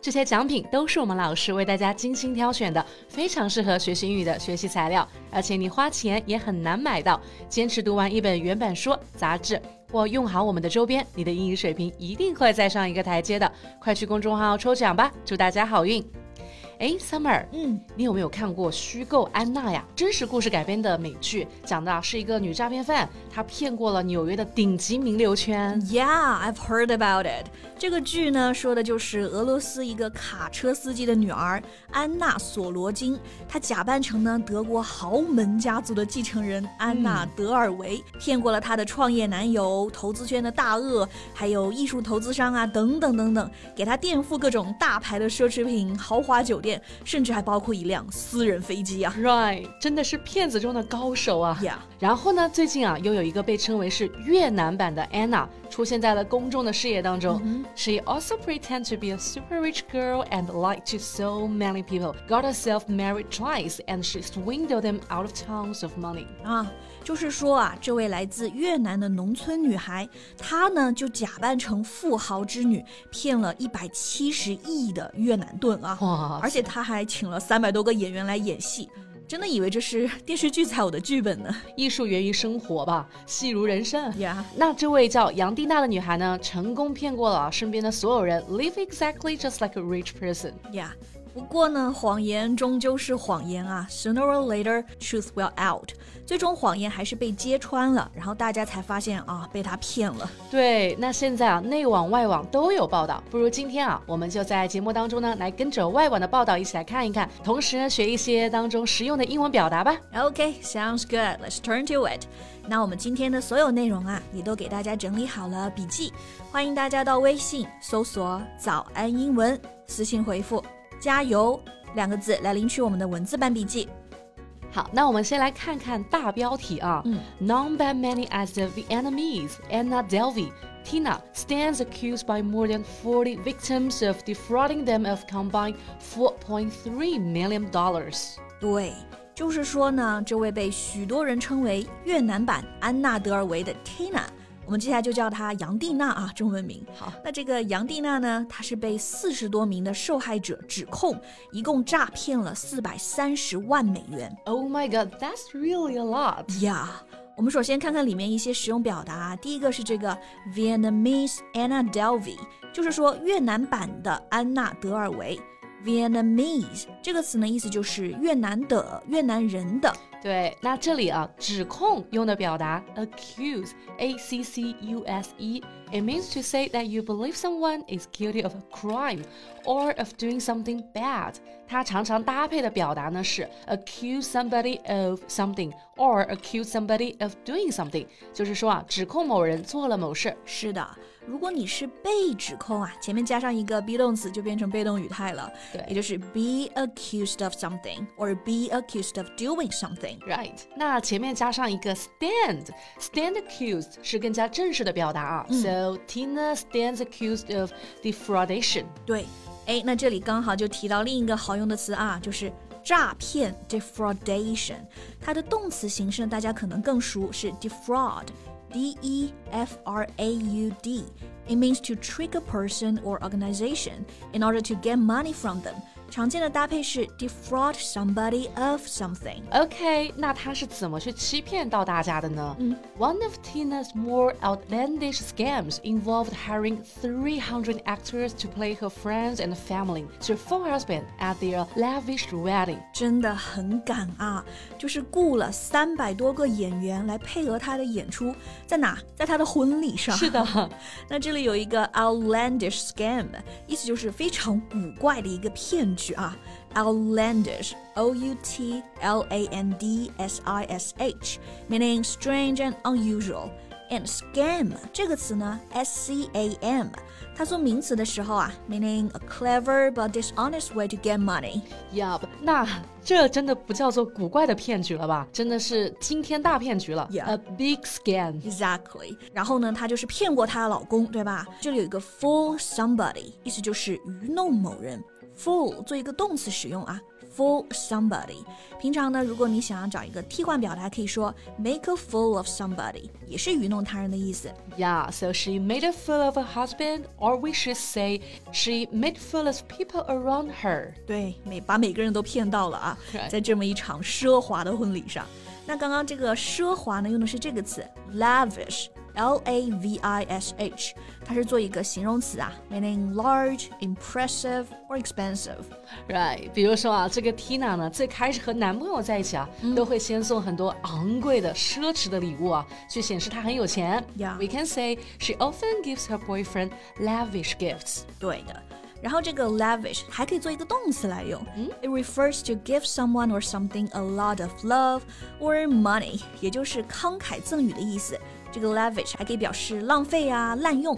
这些奖品都是我们老师为大家精心挑选的，非常适合学习英语的学习材料，而且你花钱也很难买到。坚持读完一本原版书、杂志，或用好我们的周边，你的英语水平一定会再上一个台阶的。快去公众号抽奖吧，祝大家好运！哎，Summer，嗯，你有没有看过《虚构安娜》呀？真实故事改编的美剧，讲的是一个女诈骗犯，她骗过了纽约的顶级名流圈。Yeah, I've heard about it. 这个剧呢，说的就是俄罗斯一个卡车司机的女儿安娜·索罗金，她假扮成呢德国豪门家族的继承人安娜·德尔维，骗过了她的创业男友、投资圈的大鳄，还有艺术投资商啊，等等等等，给她垫付各种大牌的奢侈品、豪华酒店。甚至还包括一辆私人飞机啊！Right，真的是骗子中的高手啊！Yeah，然后呢，最近啊，又有一个被称为是越南版的 Anna 出现在了公众的视野当中。Mm hmm. She also pretend to be a super rich girl and lied to so many people. Got herself married twice, and she swindled them out of tons of money. 啊，就是说啊，这位来自越南的农村女孩，她呢就假扮成富豪之女，骗了一百七十亿的越南盾啊！哇，而且她还请了三百多个演员来演戏。真的以为这是 电视剧才有的剧本呢？艺术源于生活吧，戏如人生呀。那这位叫杨蒂娜的女孩呢，成功骗过了身边的所有人，live exactly just like a rich person。呀。不过呢，谎言终究是谎言啊，sooner or later truth will out。最终谎言还是被揭穿了，然后大家才发现啊，被他骗了。对，那现在啊，内网外网都有报道，不如今天啊，我们就在节目当中呢，来跟着外网的报道一起来看一看，同时呢，学一些当中实用的英文表达吧。OK，sounds good。Let's turn to it。那我们今天的所有内容啊，也都给大家整理好了笔记，欢迎大家到微信搜索“早安英文”，私信回复。加油两个字来领取我们的文字版笔记。好，那我们先来看看大标题啊。嗯，Known by many as the Vietnamese Anna Delvey, Tina stands accused by more than 40 victims of defrauding them of combined 4.3 million dollars。对，就是说呢，这位被许多人称为越南版安娜德尔维的 Tina。我们接下来就叫她杨蒂娜啊，中文名。好，那这个杨蒂娜呢，她是被四十多名的受害者指控，一共诈骗了四百三十万美元。Oh my god, that's really a lot. Yeah，我们首先看看里面一些实用表达。第一个是这个 Vietnamese Anna Delvey，就是说越南版的安娜德尔维。Vietnamese 这个词呢，意思就是越南的、越南人的。对，那这里啊，指控用的表达 accuse，a c c u s e，it means to say that you believe someone is guilty of a crime or of doing something bad。它常常搭配的表达呢是 accuse somebody of something or accuse somebody of doing something，就是说啊，指控某人做了某事。是的。如果你是被指控啊，前面加上一个 be 动词就变成被动语态了，对，也就是 be accused of something or be accused of doing something。Right，那前面加上一个 stand，stand accused 是更加正式的表达啊。嗯、so Tina stands accused of defraudation。对，哎，那这里刚好就提到另一个好用的词啊，就是诈骗 defraudation。它的动词形式大家可能更熟，是 defraud。D E F R A U D. It means to trick a person or organization in order to get money from them. 常见的搭配是 defraud somebody of something。OK，那他是怎么去欺骗到大家的呢？嗯，One of Tina's more outlandish scams involved hiring 300 actors to play her friends and family to fall husband at their lavish wedding。真的很敢啊！就是雇了三百多个演员来配合她的演出，在哪？在她的婚礼上。是的，那这里有一个 outlandish scam，意思就是非常古怪的一个骗 局啊，outlandish，o u t l a n d s i s h，meaning strange and unusual。 And scam 这个词呢，S C A M，它做名词的时候啊，meaning a clever but dishonest way to get money。 Yup，那这真的不叫做古怪的骗局了吧？真的是惊天大骗局了 Yeah. a big scam。 Exactly，然后呢，她就是骗过她的老公，对吧？这里有一个 fool somebody，意思就是愚弄某人。 Fool 做一个动词使用啊，fool somebody。平常呢，如果你想要找一个替换表达，可以说 make a fool of somebody，也是愚弄他人的意思。Yeah, so she made a fool of her husband, or we should say she made fool of people around her. 对，每把每个人都骗到了啊在这么一场奢华的婚礼上。那刚刚这个奢华呢，用的是这个词 lavish，L A V I S H，它是做一个形容词啊，meaning large, impressive or expensive。 Right，比如说啊，这个 Tina 呢，最开始和男朋友在一起啊，都会先送很多昂贵的、奢侈的礼物啊，去显示她很有钱。 Yeah. We can say she often gives her boyfriend lavish gifts. 对的。然后这个 lavish 还可以做一个动词来用、i t refers to give someone or something a lot of love or money，也就是慷慨赠予的意思。 这个 lavish 还可以表示浪费啊、滥用。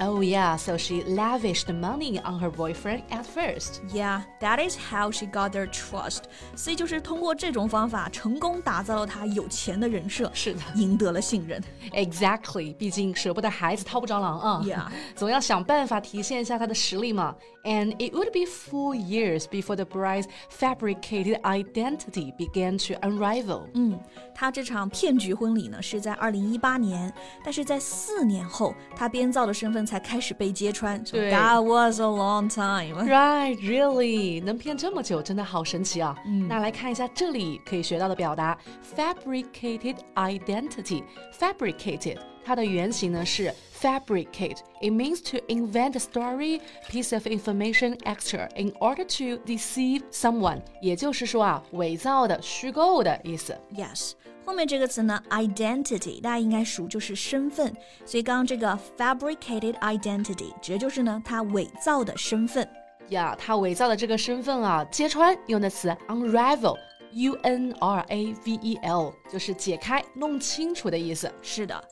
Oh yeah, so she lavished money on her boyfriend at first. Yeah, that is how she got their trust. 所以就是通过这种方法，成功打造了她有钱的人设，是的赢得了信任。 Exactly，毕竟舍不得孩子套不着狼啊。 Yeah. 总要想办法体现一下她的实力嘛。 And it would be four years before the bride's fabricated identity began to unravel. 嗯，她这场骗局婚礼呢是在二零一八年，但是在四年后，她编造的身份才开始被揭穿。So 对 that was a long time. Right, really，能骗这么久，真的好神奇啊！那来看一下这里可以学到的表达，fabricated identity。fabricated 它的原型呢是 fabricate. It means to invent a story, piece of information extra in order to deceive someone. 也就是说啊，伪造的、虚构的意思。 Yes，后面这个词呢，identity，大家应该熟，就是身份。所以刚刚这个 fabricated identity 指的就是呢，她伪造的身份。呀，他伪造的这个身份啊，揭穿用的词 unravel。U N R A V E L 就是解开、弄清楚的意思。是的。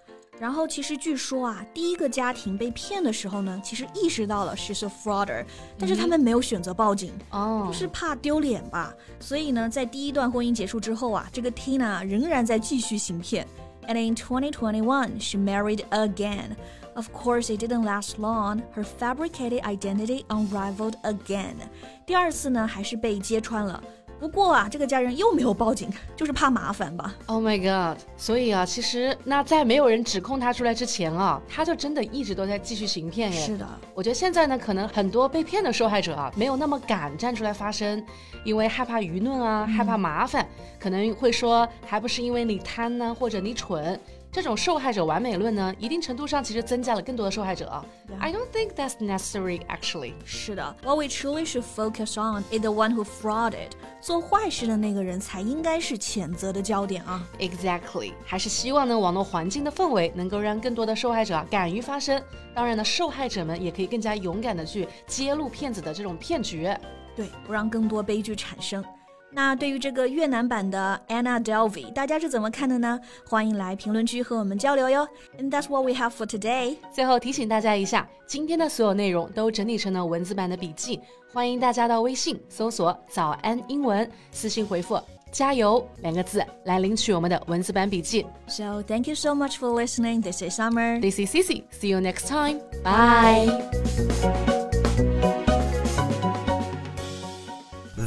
然后其实据说啊，第一个家庭被骗的时候呢，其实意识到了 she's a frauder，但是他们没有选择报警，哦就是怕丢脸吧。所以呢，在第一段婚姻结束之后啊，这个 Tina 仍然在继续行骗。And in 2021, she married again. Of course, it didn't last long. Her fabricated identity unraveled again. 第二次呢，还是被揭穿了。 不过啊，这个家人又没有报警，就是怕麻烦吧。Oh my god！所以啊，其实那在没有人指控他出来之前啊，他就真的一直都在继续行骗耶。是的，我觉得现在呢，可能很多被骗的受害者啊，没有那么敢站出来发声，因为害怕舆论啊，害怕麻烦，可能会说还不是因为你贪呢，或者你蠢。这种受害者完美论呢，一定程度上其实增加了更多的受害者啊。I don't think that's necessary actually. 是的，What we truly should focus on is the one who frauded。做坏事的那个人才应该是谴责的焦点啊。Exactly，还是希望呢，网络环境的氛围能够让更多的受害者啊敢于发声。当然呢，受害者们也可以更加勇敢的去揭露骗子的这种骗局。对，不让更多悲剧产生。那对于这个越南版的 Anna Delvey，大家是怎么看的呢？欢迎来评论区和我们交流哟。And that's what we have for today. 最后提醒大家一下，今天的所有内容都整理成了文字版的笔记，欢迎大家到微信搜索“早安英文”，私信回复“加油”两个字来领取我们的文字版笔记。So thank you so much for listening. This is Summer. This is Cici. See you next time. Bye.